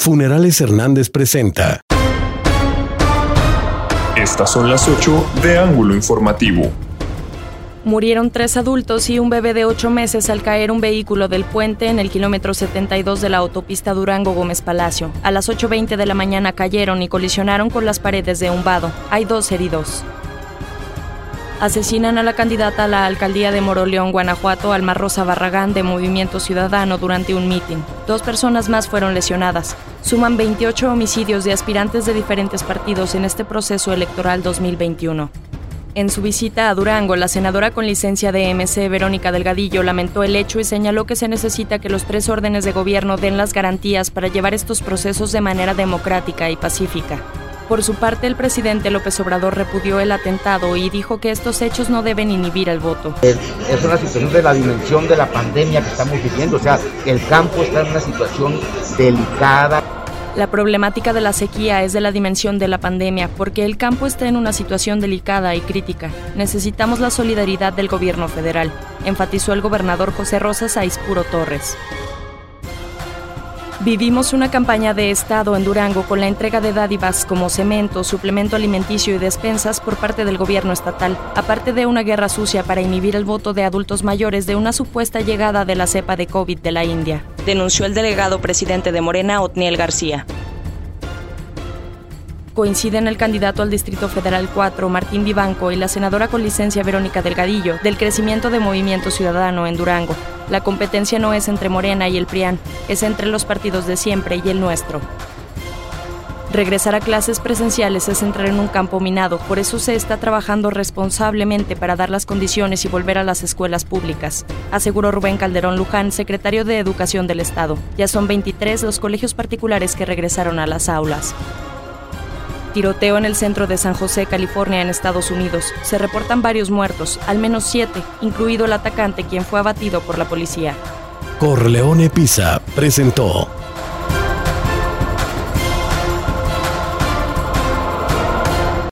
Funerales Hernández presenta. Estas son las 8 de Ángulo Informativo. Murieron tres adultos y un bebé de ocho meses al caer un vehículo del puente en el kilómetro 72 de la autopista Durango Gómez Palacio. A las 8.20 de la mañana cayeron y colisionaron con las paredes de un vado. Hay dos heridos. Asesinan a la candidata a la alcaldía de Moroleón, Guanajuato, Alma Rosa Barragán, de Movimiento Ciudadano, durante un mitin. Dos personas más fueron lesionadas. Suman 28 homicidios de aspirantes de diferentes partidos en este proceso electoral 2021. En su visita a Durango, la senadora con licencia de MC, Verónica Delgadillo, lamentó el hecho y señaló que se necesita que los tres órdenes de gobierno den las garantías para llevar estos procesos de manera democrática y pacífica. Por su parte, el presidente López Obrador repudió el atentado y dijo que estos hechos no deben inhibir el voto. Es una situación de la dimensión de la pandemia que estamos viviendo, o sea, el campo está en una situación delicada. La problemática de la sequía es de la dimensión de la pandemia, porque el campo está en una situación delicada y crítica. Necesitamos la solidaridad del gobierno federal, enfatizó el gobernador José Rosa Saispuro Torres. Vivimos una campaña de Estado en Durango con la entrega de dádivas como cemento, suplemento alimenticio y despensas por parte del gobierno estatal, aparte de una guerra sucia para inhibir el voto de adultos mayores de una supuesta llegada de la cepa de COVID de la India, denunció el delegado presidente de Morena, Otniel García coinciden el candidato al Distrito Federal 4, Martín Vivanco, y la senadora con licencia Verónica Delgadillo, del crecimiento de Movimiento Ciudadano en Durango. La competencia no es entre Morena y el PRIAN, es entre los partidos de siempre y el nuestro. Regresar a clases presenciales es entrar en un campo minado, por eso se está trabajando responsablemente para dar las condiciones y volver a las escuelas públicas, aseguró Rubén Calderón Luján, secretario de Educación del Estado. Ya son 23 los colegios particulares que regresaron a las aulas. Tiroteo en el centro de San José, California, en Estados Unidos. Se reportan varios muertos, al menos siete, incluido el atacante quien fue abatido por la policía. Corleone Pisa presentó